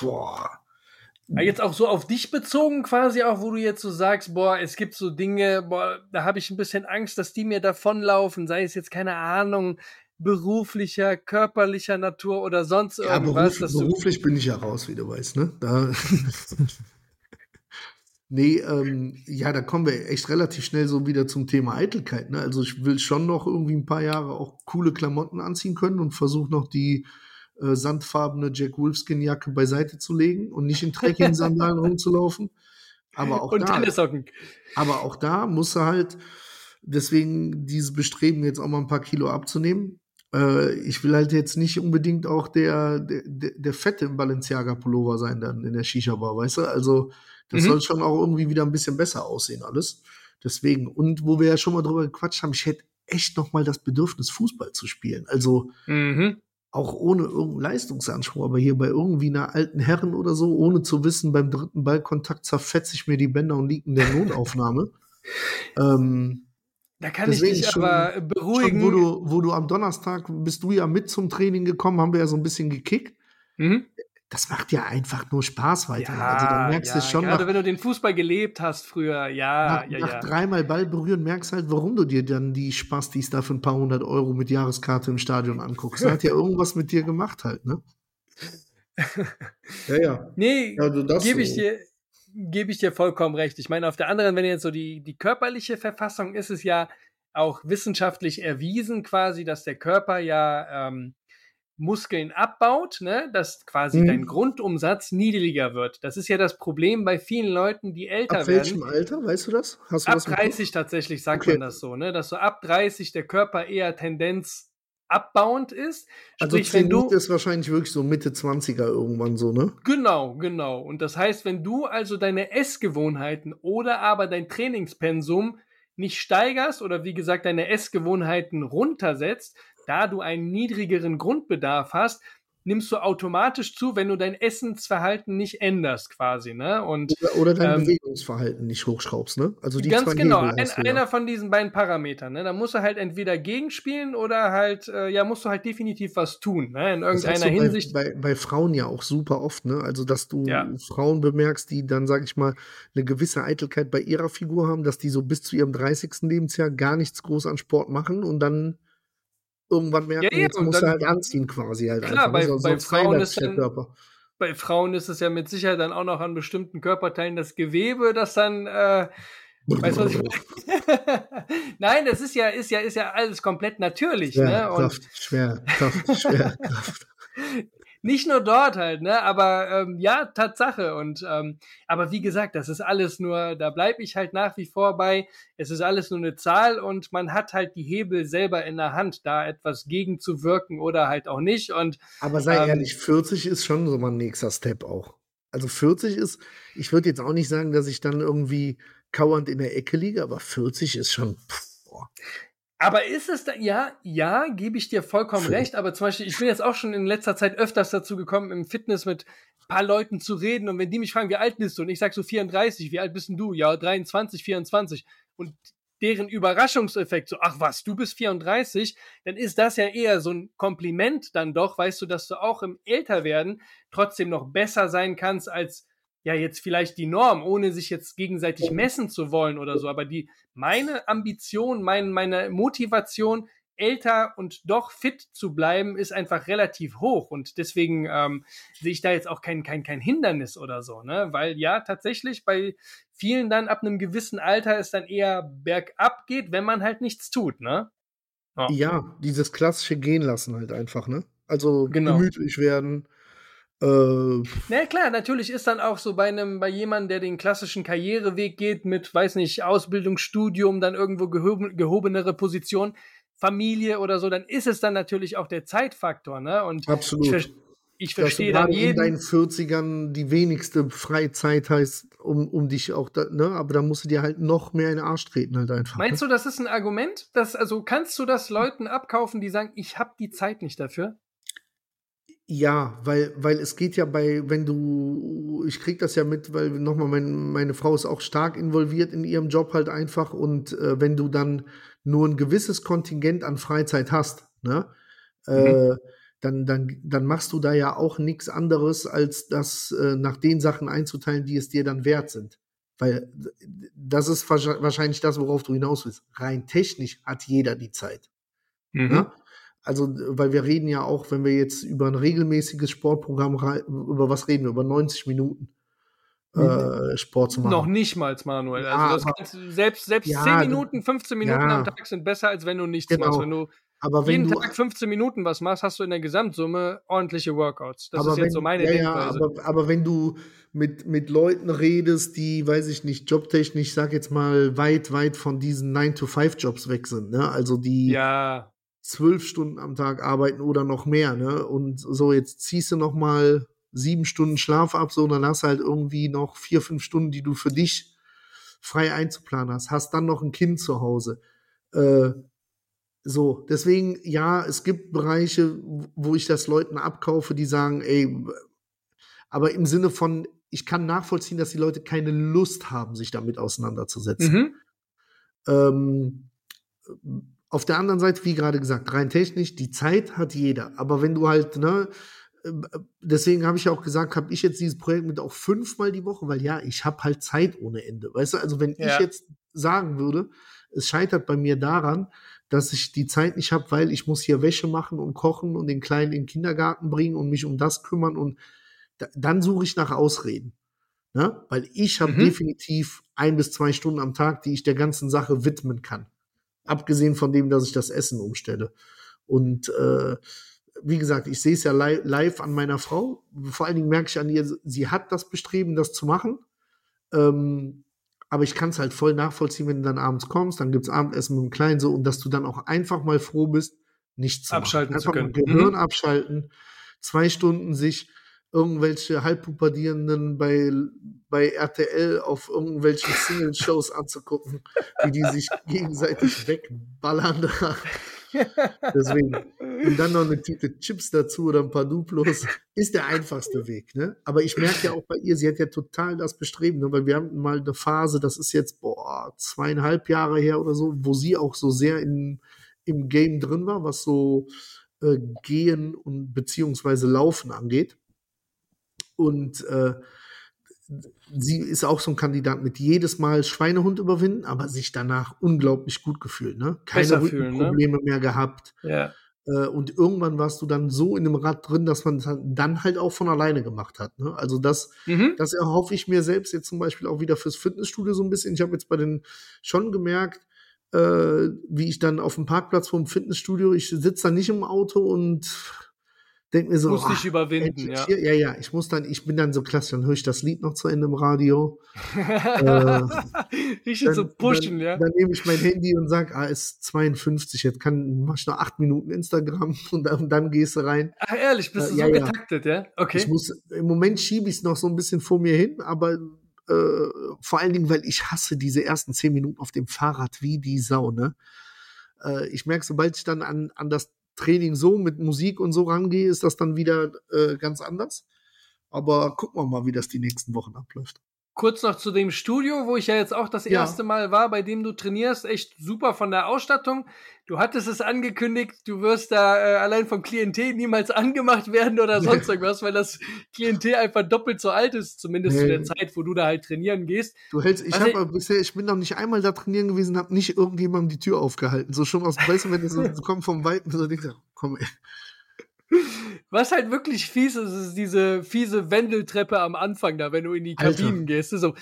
boah Jetzt auch so auf dich bezogen quasi auch, wo du jetzt so sagst, boah, es gibt so Dinge, boah, da habe ich ein bisschen Angst, dass die mir davonlaufen, sei es jetzt keine Ahnung, beruflicher, körperlicher Natur oder sonst ja, irgendwas. Beruf, beruflich bin ich ja raus, wie du weißt, ne? Da nee, ähm, ja, da kommen wir echt relativ schnell so wieder zum Thema Eitelkeit, ne? Also ich will schon noch irgendwie ein paar Jahre auch coole Klamotten anziehen können und versuche noch die äh, sandfarbene Jack Wolfskin-Jacke beiseite zu legen und nicht in Trekking-Sandalen rumzulaufen. Aber auch und da. Tennissocken. Aber auch da muss er halt, deswegen dieses Bestreben, jetzt auch mal ein paar Kilo abzunehmen. Äh, ich will halt jetzt nicht unbedingt auch der, der, der Fette im Balenciaga-Pullover sein dann in der Shisha-Bar, weißt du? Also, das mhm. soll schon auch irgendwie wieder ein bisschen besser aussehen, alles. Deswegen, und wo wir ja schon mal drüber gequatscht haben, ich hätte echt noch mal das Bedürfnis, Fußball zu spielen. Also, mhm auch ohne irgendeinen Leistungsanspruch, aber hier bei irgendwie einer alten Herren oder so, ohne zu wissen, beim dritten Ballkontakt zerfetze ich mir die Bänder und liege in der Notaufnahme. ähm, da kann ich dich schon, aber beruhigen. Schon, wo, du, wo du am Donnerstag bist du ja mit zum Training gekommen, haben wir ja so ein bisschen gekickt. Mhm das macht ja einfach nur Spaß weiter. Ja, also dann merkst ja, du schon. Gerade nach, wenn du den Fußball gelebt hast früher, ja, nach, ja, nach dreimal Ball berühren, merkst halt, warum du dir dann die Spastis da für ein paar hundert Euro mit Jahreskarte im Stadion anguckst. Das hat ja irgendwas mit dir gemacht halt, ne? ja, ja. Nee, also gebe ich dir. Gebe ich dir vollkommen recht. Ich meine, auf der anderen, wenn jetzt so die, die körperliche Verfassung ist es ja auch wissenschaftlich erwiesen, quasi, dass der Körper ja ähm, Muskeln abbaut, ne, dass quasi mhm. dein Grundumsatz niedriger wird. Das ist ja das Problem bei vielen Leuten, die älter ab werden. Ab welchem Alter, weißt du das? Hast du ab das 30 tatsächlich sagt okay. man das so, ne, dass so ab 30 der Körper eher Tendenz abbauend ist. Also Sprich, wenn du ist wahrscheinlich wirklich so Mitte 20er irgendwann so, ne? Genau, genau. Und das heißt, wenn du also deine Essgewohnheiten oder aber dein Trainingspensum nicht steigerst oder wie gesagt deine Essgewohnheiten runtersetzt, da du einen niedrigeren Grundbedarf hast, nimmst du automatisch zu, wenn du dein Essensverhalten nicht änderst, quasi, ne? Und, oder, oder dein ähm, Bewegungsverhalten nicht hochschraubst, ne? Also die ganz genau, ein, einer von diesen beiden Parametern, ne? Da musst du halt entweder gegenspielen oder halt, äh, ja, musst du halt definitiv was tun, ne? In irgendeiner Hinsicht. Bei, bei, bei, Frauen ja auch super oft, ne? Also, dass du ja. Frauen bemerkst, die dann, sag ich mal, eine gewisse Eitelkeit bei ihrer Figur haben, dass die so bis zu ihrem 30. Lebensjahr gar nichts groß an Sport machen und dann irgendwann merken, ja, ja, jetzt muss er halt anziehen quasi halt. Klar, bei, so bei Frauen ist dann, bei Frauen ist es ja mit Sicherheit dann auch noch an bestimmten Körperteilen das Gewebe, das dann äh, Weißt du, was ich meine? Nein, das ist ja, ist ja, ist ja alles komplett natürlich. Schwer, ne? Und Kraft, schwer, Kraft, schwer, Kraft. Nicht nur dort halt, ne? Aber ähm, ja, Tatsache. Und ähm, aber wie gesagt, das ist alles nur, da bleibe ich halt nach wie vor bei. Es ist alles nur eine Zahl und man hat halt die Hebel selber in der Hand, da etwas gegenzuwirken oder halt auch nicht. Und aber sei ähm, ehrlich, 40 ist schon so mein nächster Step auch. Also 40 ist, ich würde jetzt auch nicht sagen, dass ich dann irgendwie kauernd in der Ecke liege, aber 40 ist schon. Pff, boah. Aber ist es da, ja, ja, gebe ich dir vollkommen recht, aber zum Beispiel, ich bin jetzt auch schon in letzter Zeit öfters dazu gekommen, im Fitness mit ein paar Leuten zu reden und wenn die mich fragen, wie alt bist du? Und ich sag so 34, wie alt bist denn du? Ja, 23, 24. Und deren Überraschungseffekt, so, ach was, du bist 34, dann ist das ja eher so ein Kompliment dann doch, weißt du, dass du auch im Älterwerden trotzdem noch besser sein kannst als ja jetzt vielleicht die Norm, ohne sich jetzt gegenseitig messen zu wollen oder so, aber die meine Ambition, mein, meine Motivation, älter und doch fit zu bleiben, ist einfach relativ hoch und deswegen ähm, sehe ich da jetzt auch kein, kein, kein Hindernis oder so, ne? Weil ja, tatsächlich bei vielen dann ab einem gewissen Alter es dann eher bergab geht, wenn man halt nichts tut, ne? Ja, ja dieses klassische Gehen lassen halt einfach, ne? Also genau. gemütlich werden, äh, Na klar, natürlich ist dann auch so bei einem, bei jemandem, der den klassischen Karriereweg geht mit, weiß nicht, Ausbildung, Studium, dann irgendwo gehoben, gehobenere Position, Familie oder so, dann ist es dann natürlich auch der Zeitfaktor, ne? Und Absolut. ich, ich verstehe dann jeden. in deinen 40ern die wenigste Freizeit heißt, um, um dich auch da, ne? Aber da musst du dir halt noch mehr in den Arsch treten halt einfach. Meinst ne? du, das ist ein Argument? Dass, also kannst du das Leuten abkaufen, die sagen, ich habe die Zeit nicht dafür? Ja, weil, weil es geht ja bei, wenn du, ich krieg das ja mit, weil nochmal, mein, meine Frau ist auch stark involviert in ihrem Job halt einfach und äh, wenn du dann nur ein gewisses Kontingent an Freizeit hast, ne, äh, mhm. äh, dann, dann, dann machst du da ja auch nichts anderes, als das äh, nach den Sachen einzuteilen, die es dir dann wert sind. Weil das ist wahrscheinlich das, worauf du hinaus willst. Rein technisch hat jeder die Zeit. Mhm. Ne? Also, weil wir reden ja auch, wenn wir jetzt über ein regelmäßiges Sportprogramm, über was reden wir? Über 90 Minuten äh, mhm. Sport zu machen. Noch nicht mal, Manuel. Ja, also kannst, selbst selbst ja, 10 Minuten, 15 Minuten ja, am Tag sind besser, als wenn du nichts genau. machst. Wenn du aber jeden du, Tag 15 Minuten was machst, hast du in der Gesamtsumme ordentliche Workouts. Das ist jetzt so meine ja, Denkweise. aber, aber wenn du mit, mit Leuten redest, die, weiß ich nicht, jobtechnisch, ich sag jetzt mal, weit, weit von diesen 9-to-5-Jobs weg sind, ne? Also die, ja zwölf Stunden am Tag arbeiten oder noch mehr, ne? Und so, jetzt ziehst du noch mal sieben Stunden Schlaf ab, so, und dann hast du halt irgendwie noch vier, fünf Stunden, die du für dich frei einzuplanen hast, hast dann noch ein Kind zu Hause. Äh, So, deswegen, ja, es gibt Bereiche, wo ich das Leuten abkaufe, die sagen, ey, aber im Sinne von, ich kann nachvollziehen, dass die Leute keine Lust haben, sich damit auseinanderzusetzen. Mhm. Ähm, auf der anderen Seite, wie gerade gesagt, rein technisch, die Zeit hat jeder. Aber wenn du halt, ne, deswegen habe ich auch gesagt, habe ich jetzt dieses Projekt mit auch fünfmal die Woche, weil ja, ich habe halt Zeit ohne Ende. Weißt du, also wenn ja. ich jetzt sagen würde, es scheitert bei mir daran, dass ich die Zeit nicht habe, weil ich muss hier Wäsche machen und kochen und den Kleinen in den Kindergarten bringen und mich um das kümmern und da, dann suche ich nach Ausreden. Ne? Weil ich habe mhm. definitiv ein bis zwei Stunden am Tag, die ich der ganzen Sache widmen kann. Abgesehen von dem, dass ich das Essen umstelle. Und äh, wie gesagt, ich sehe es ja li live an meiner Frau. Vor allen Dingen merke ich an ihr, sie hat das Bestreben, das zu machen. Ähm, aber ich kann es halt voll nachvollziehen, wenn du dann abends kommst, dann gibt es Abendessen mit dem Kleinen so und dass du dann auch einfach mal froh bist, nichts zu abschalten machen. Einfach zu können. Gehirn mhm. abschalten, zwei Stunden sich irgendwelche Halbpupperdierenden bei, bei RTL auf irgendwelchen Single-Shows anzugucken, wie die sich gegenseitig wegballern. Deswegen. Und dann noch eine Tüte Chips dazu oder ein paar Duplos ist der einfachste Weg. Ne? Aber ich merke ja auch bei ihr, sie hat ja total das Bestreben, ne? weil wir haben mal eine Phase, das ist jetzt boah, zweieinhalb Jahre her oder so, wo sie auch so sehr in, im Game drin war, was so äh, Gehen und beziehungsweise Laufen angeht. Und äh, sie ist auch so ein Kandidat mit jedes Mal Schweinehund überwinden, aber sich danach unglaublich gut gefühlt. Ne? Keine Probleme ne? mehr gehabt. Ja. Äh, und irgendwann warst du dann so in dem Rad drin, dass man es dann halt auch von alleine gemacht hat. Ne? Also das, mhm. das erhoffe ich mir selbst jetzt zum Beispiel auch wieder fürs Fitnessstudio so ein bisschen. Ich habe jetzt bei den schon gemerkt, äh, wie ich dann auf dem Parkplatz vom Fitnessstudio, ich sitze da nicht im Auto und denke mir so, muss dich überwinden, ey, ja. ja, ja, ich muss dann, ich bin dann so klasse, dann höre ich das Lied noch zu Ende im Radio. äh, ich dann, so pushen, dann, ja. Dann nehme ich mein Handy und sage, ah, ist 52, jetzt kann, mach ich noch acht Minuten Instagram und dann, und dann gehst du rein. Ach, ehrlich, bist äh, du so ja, getaktet, ja? Okay. Ich muss, im Moment schiebe ich es noch so ein bisschen vor mir hin, aber äh, vor allen Dingen, weil ich hasse diese ersten zehn Minuten auf dem Fahrrad wie die Sau, ne? Äh, ich merke, sobald ich dann an, an das Training so mit Musik und so rangehe, ist das dann wieder äh, ganz anders. Aber gucken wir mal, wie das die nächsten Wochen abläuft. Kurz noch zu dem Studio, wo ich ja jetzt auch das ja. erste Mal war, bei dem du trainierst. Echt super von der Ausstattung. Du hattest es angekündigt, du wirst da äh, allein vom Klientel niemals angemacht werden oder sonst irgendwas, weil das Klientel einfach doppelt so alt ist, zumindest nee. zu der Zeit, wo du da halt trainieren gehst. Du hältst, ich habe bisher, ich bin noch nicht einmal da trainieren gewesen, habe nicht irgendjemandem die Tür aufgehalten. So schon aus, weißt du, wenn das so, so kommt vom Weiten, so denkst du, komm ey. Was halt wirklich fies ist, ist diese fiese Wendeltreppe am Anfang da, wenn du in die Kabinen Alter. gehst. So,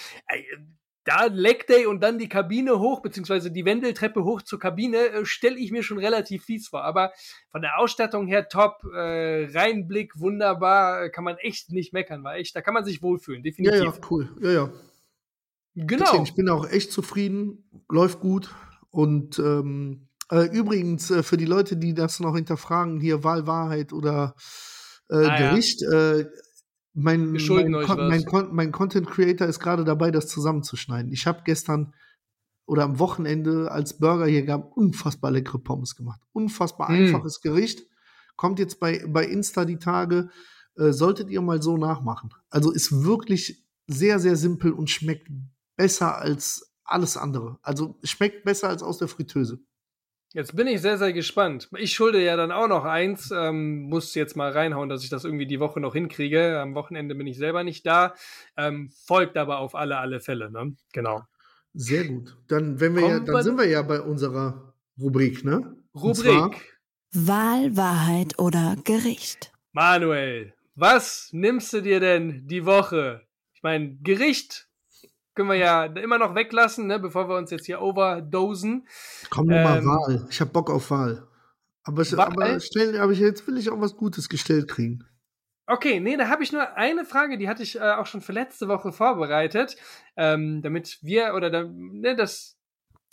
da Leg Day und dann die Kabine hoch, beziehungsweise die Wendeltreppe hoch zur Kabine, äh, stelle ich mir schon relativ fies vor. Aber von der Ausstattung her top, äh, Reinblick, wunderbar, kann man echt nicht meckern, war echt, da kann man sich wohlfühlen, definitiv. Ja, ja, cool, ja, ja. Genau. Deswegen, ich bin auch echt zufrieden, läuft gut und ähm, äh, übrigens, äh, für die Leute, die das noch hinterfragen, hier Wahlwahrheit oder äh, ah, Gericht, ja. Äh, mein, mein, mein, mein, Content Creator ist gerade dabei, das zusammenzuschneiden. Ich habe gestern oder am Wochenende als Burger hier gab unfassbar leckere Pommes gemacht. Unfassbar mm. einfaches Gericht. Kommt jetzt bei, bei Insta die Tage. Äh, solltet ihr mal so nachmachen. Also ist wirklich sehr, sehr simpel und schmeckt besser als alles andere. Also schmeckt besser als aus der Fritteuse. Jetzt bin ich sehr, sehr gespannt. Ich schulde ja dann auch noch eins, ähm, muss jetzt mal reinhauen, dass ich das irgendwie die Woche noch hinkriege. Am Wochenende bin ich selber nicht da. Ähm, folgt aber auf alle, alle Fälle, ne? Genau. Sehr gut. Dann, wenn wir ja, dann sind wir ja bei unserer Rubrik, ne? Rubrik. Wahl, Wahrheit oder Gericht. Manuel, was nimmst du dir denn die Woche? Ich meine, Gericht können wir ja immer noch weglassen, ne, bevor wir uns jetzt hier overdosen. Komm nur ähm, mal Wahl. Ich habe Bock auf Wahl. Aber, Wahl? aber, stell, aber jetzt will ich auch was Gutes gestellt kriegen. Okay, nee, da habe ich nur eine Frage, die hatte ich äh, auch schon für letzte Woche vorbereitet, ähm, damit wir oder da, ne, das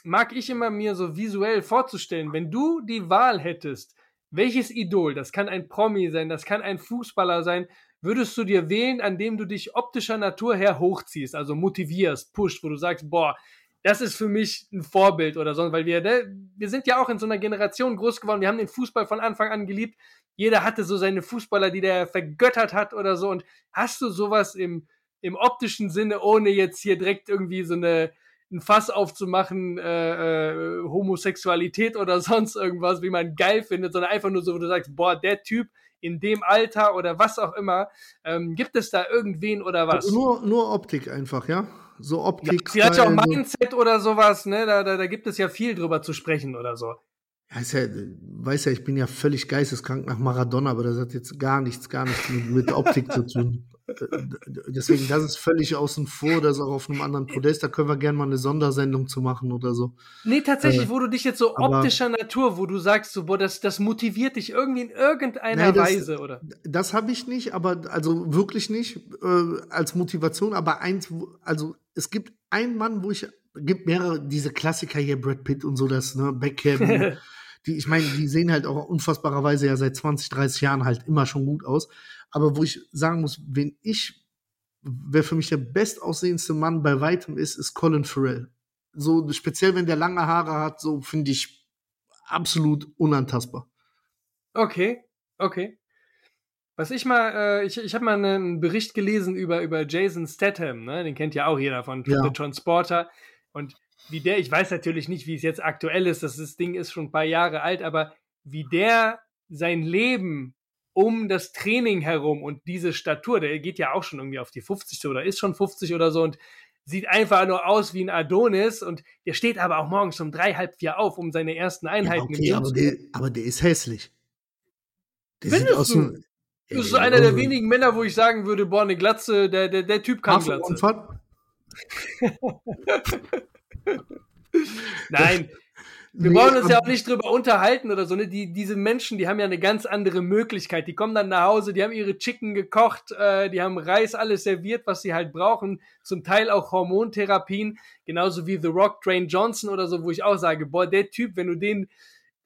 mag ich immer mir so visuell vorzustellen. Wenn du die Wahl hättest, welches Idol, das kann ein Promi sein, das kann ein Fußballer sein, würdest du dir wählen, an dem du dich optischer Natur her hochziehst, also motivierst, pusht, wo du sagst, boah, das ist für mich ein Vorbild oder so, weil wir, ne, wir sind ja auch in so einer Generation groß geworden, wir haben den Fußball von Anfang an geliebt. Jeder hatte so seine Fußballer, die der vergöttert hat oder so. Und hast du sowas im, im optischen Sinne, ohne jetzt hier direkt irgendwie so eine, ein Fass aufzumachen, äh, äh, Homosexualität oder sonst irgendwas, wie man geil findet, sondern einfach nur so, wo du sagst, boah, der Typ in dem Alter oder was auch immer, ähm, gibt es da irgendwen oder was? Also nur, nur Optik einfach, ja? So Optik. Ja, vielleicht auch Mindset oder sowas, ne? Da, da, da gibt es ja viel drüber zu sprechen oder so. Ja, ist ja, weiß ja, ich bin ja völlig geisteskrank nach Maradona, aber das hat jetzt gar nichts, gar nichts mit, mit Optik zu tun. Deswegen, das ist völlig außen vor, das ist auch auf einem anderen Podest. Da können wir gerne mal eine Sondersendung zu machen oder so. Nee, tatsächlich, äh, wo du dich jetzt so optischer Natur, wo du sagst, so, boah, das, das motiviert dich irgendwie in irgendeiner nein, das, Weise, oder? Das habe ich nicht, aber also wirklich nicht äh, als Motivation. Aber eins, also es gibt einen Mann, wo ich, gibt mehrere, diese Klassiker hier, Brad Pitt und so, das, ne, Beckham. die, ich meine, die sehen halt auch unfassbarerweise ja seit 20, 30 Jahren halt immer schon gut aus. Aber wo ich sagen muss, wen ich, wer für mich der bestaussehendste Mann bei weitem ist, ist Colin Farrell. So, speziell wenn der lange Haare hat, so finde ich absolut unantastbar. Okay, okay. Was ich mal, äh, ich, ich habe mal einen Bericht gelesen über, über Jason Statham, ne? den kennt ja auch jeder von ja. The Transporter. Und wie der, ich weiß natürlich nicht, wie es jetzt aktuell ist, das, das Ding ist schon ein paar Jahre alt, aber wie der sein Leben um das Training herum und diese Statur, der geht ja auch schon irgendwie auf die 50 oder ist schon 50 oder so und sieht einfach nur aus wie ein Adonis und der steht aber auch morgens um drei, halb vier auf, um seine ersten Einheiten ja, okay, aber der, aber der ist hässlich. Der Findest sieht aus du? Du bist so einer der wenigen Männer, wo ich sagen würde, boah, eine Glatze, der, der, der Typ kann Glatze. Nein, wir nee, wollen uns ja auch nicht drüber unterhalten oder so. Ne? Die, diese Menschen, die haben ja eine ganz andere Möglichkeit. Die kommen dann nach Hause, die haben ihre Chicken gekocht, äh, die haben Reis, alles serviert, was sie halt brauchen. Zum Teil auch Hormontherapien, genauso wie The Rock, Dwayne Johnson oder so, wo ich auch sage, boah, der Typ, wenn du den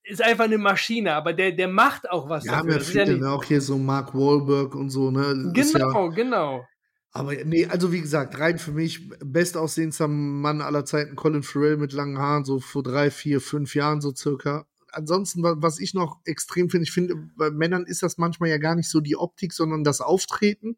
ist einfach eine Maschine, aber der, der macht auch was. Ja, dafür. haben ja viele, ja auch hier so Mark Wahlberg und so, ne? Genau, ja, genau. Aber nee, also wie gesagt, rein für mich bestaussehendster Mann aller Zeiten, Colin Farrell mit langen Haaren, so vor drei, vier, fünf Jahren so circa. Ansonsten, was ich noch extrem finde, ich finde, bei Männern ist das manchmal ja gar nicht so die Optik, sondern das Auftreten.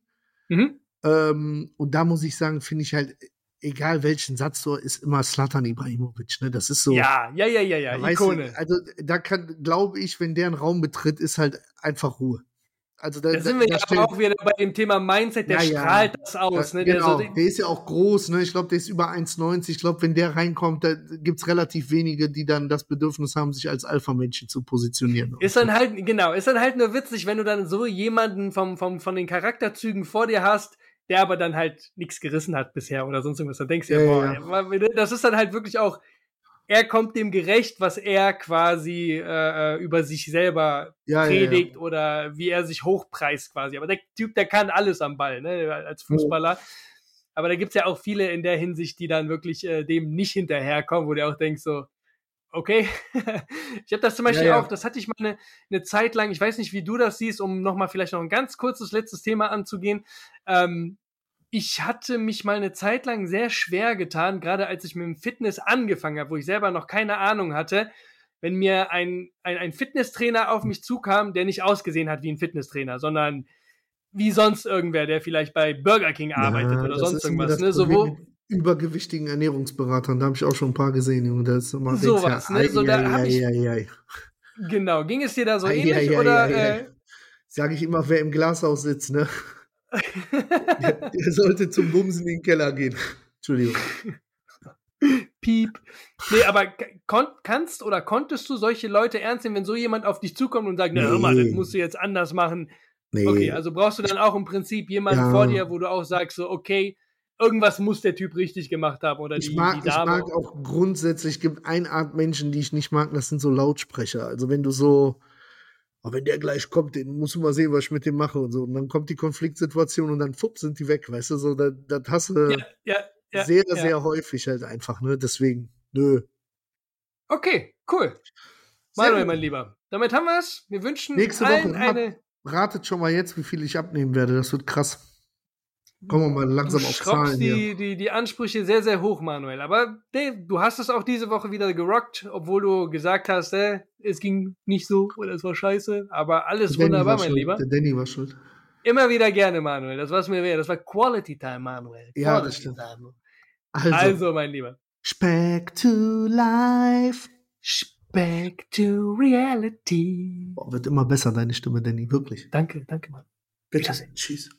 Mhm. Ähm, und da muss ich sagen, finde ich halt, egal welchen Satz so, ist immer Slatan Ibrahimovic, ne? Das ist so. Ja, ja, ja, ja, ja, Ikone. Du, also da kann, glaube ich, wenn der einen Raum betritt, ist halt einfach Ruhe. Also da, da sind wir ja auch wieder bei dem Thema Mindset, der ja, strahlt ja. das aus. Ne? Genau, der, so, der, ist ja auch groß, ne? Ich glaube, der ist über 1,90. Ich glaube, wenn der reinkommt, da gibt es relativ wenige, die dann das Bedürfnis haben, sich als Alpha-Männchen zu positionieren. Ist dann halt, genau, ist dann halt nur witzig, wenn du dann so jemanden vom, vom, von den Charakterzügen vor dir hast, der aber dann halt nichts gerissen hat bisher oder sonst irgendwas. Dann denkst du ja, ja, boah, das ist dann halt wirklich auch er kommt dem gerecht, was er quasi äh, äh, über sich selber ja, predigt ja, ja. oder wie er sich hochpreist quasi. Aber der Typ, der kann alles am Ball, ne, als Fußballer. Aber da gibt's ja auch viele in der Hinsicht, die dann wirklich äh, dem nicht hinterherkommen, wo du auch denkst so, okay. ich habe das zum Beispiel auch, das hatte ich mal eine, eine Zeit lang, ich weiß nicht, wie du das siehst, um nochmal vielleicht noch ein ganz kurzes letztes Thema anzugehen. Ähm, ich hatte mich mal eine Zeit lang sehr schwer getan, gerade als ich mit dem Fitness angefangen habe, wo ich selber noch keine Ahnung hatte, wenn mir ein, ein, ein Fitnesstrainer auf mich zukam, der nicht ausgesehen hat wie ein Fitnesstrainer, sondern wie sonst irgendwer, der vielleicht bei Burger King arbeitet ja, oder sonst irgendwas. Ne? So, wo, übergewichtigen Ernährungsberatern, da habe ich auch schon ein paar gesehen, Junge. Das ist immer sowas, ne? So, da hab ich, Genau, ging es dir da so ähnlich oder? Äh, Sage ich immer, wer im Glashaus sitzt, ne? Der, der sollte zum Bumsen in den Keller gehen. Entschuldigung. Piep. Nee, aber kannst oder konntest du solche Leute ernst nehmen, wenn so jemand auf dich zukommt und sagt, nee. na hör mal, das musst du jetzt anders machen. Nee. Okay, also brauchst du dann auch im Prinzip jemanden ja. vor dir, wo du auch sagst, so, okay, irgendwas muss der Typ richtig gemacht haben oder ich die, mag, die Dame. Ich mag auch grundsätzlich, gibt eine Art Menschen, die ich nicht mag, das sind so Lautsprecher. Also wenn du so, aber wenn der gleich kommt, den muss du mal sehen, was ich mit dem mache und so. Und dann kommt die Konfliktsituation und dann fupp sind die weg, weißt du, so, das, das hast du ja, ja, ja, sehr, sehr häufig halt einfach, ne, deswegen, nö. Okay, cool. Manuel, mein Lieber, damit haben wir es. Wir wünschen Nächste allen Woche, eine. Ratet schon mal jetzt, wie viel ich abnehmen werde, das wird krass. Kommen wir mal langsam du auf Zahlen die, hier. die, die Ansprüche sehr, sehr hoch, Manuel. Aber Dave, du hast es auch diese Woche wieder gerockt, obwohl du gesagt hast, äh, es ging nicht so oder es war scheiße. Aber alles wunderbar, mein schuld. Lieber. Der Danny war schuld. Immer wieder gerne, Manuel. Das war's mir wert. Das war Quality Time, Manuel. Ja, Quality das stimmt. Time. Also, Also, mein Lieber. Speck to life. Back to reality. Boah, wird immer besser, deine Stimme, Danny, wirklich. Danke, danke, Mann. Bitte. Tschüss.